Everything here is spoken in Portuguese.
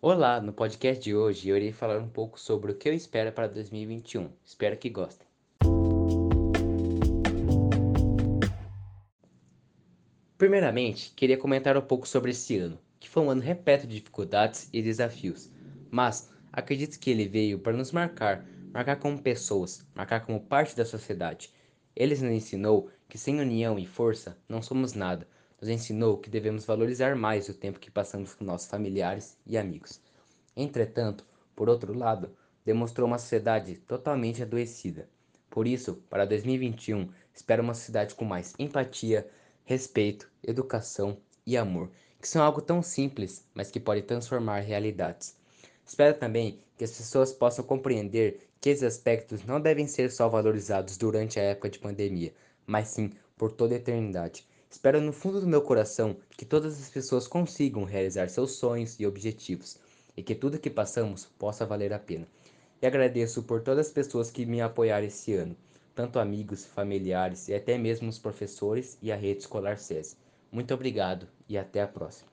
Olá, no podcast de hoje eu irei falar um pouco sobre o que eu espero para 2021. Espero que gostem. Primeiramente, queria comentar um pouco sobre esse ano, que foi um ano repleto de dificuldades e desafios, mas acredito que ele veio para nos marcar, marcar como pessoas, marcar como parte da sociedade. Ele nos ensinou que sem união e força não somos nada. Nos ensinou que devemos valorizar mais o tempo que passamos com nossos familiares e amigos. Entretanto, por outro lado, demonstrou uma sociedade totalmente adoecida. Por isso, para 2021, espero uma sociedade com mais empatia, respeito, educação e amor, que são algo tão simples, mas que pode transformar realidades. Espero também que as pessoas possam compreender que esses aspectos não devem ser só valorizados durante a época de pandemia, mas sim por toda a eternidade. Espero no fundo do meu coração que todas as pessoas consigam realizar seus sonhos e objetivos e que tudo que passamos possa valer a pena. E agradeço por todas as pessoas que me apoiaram esse ano tanto amigos, familiares e até mesmo os professores e a rede escolar SESI. Muito obrigado e até a próxima.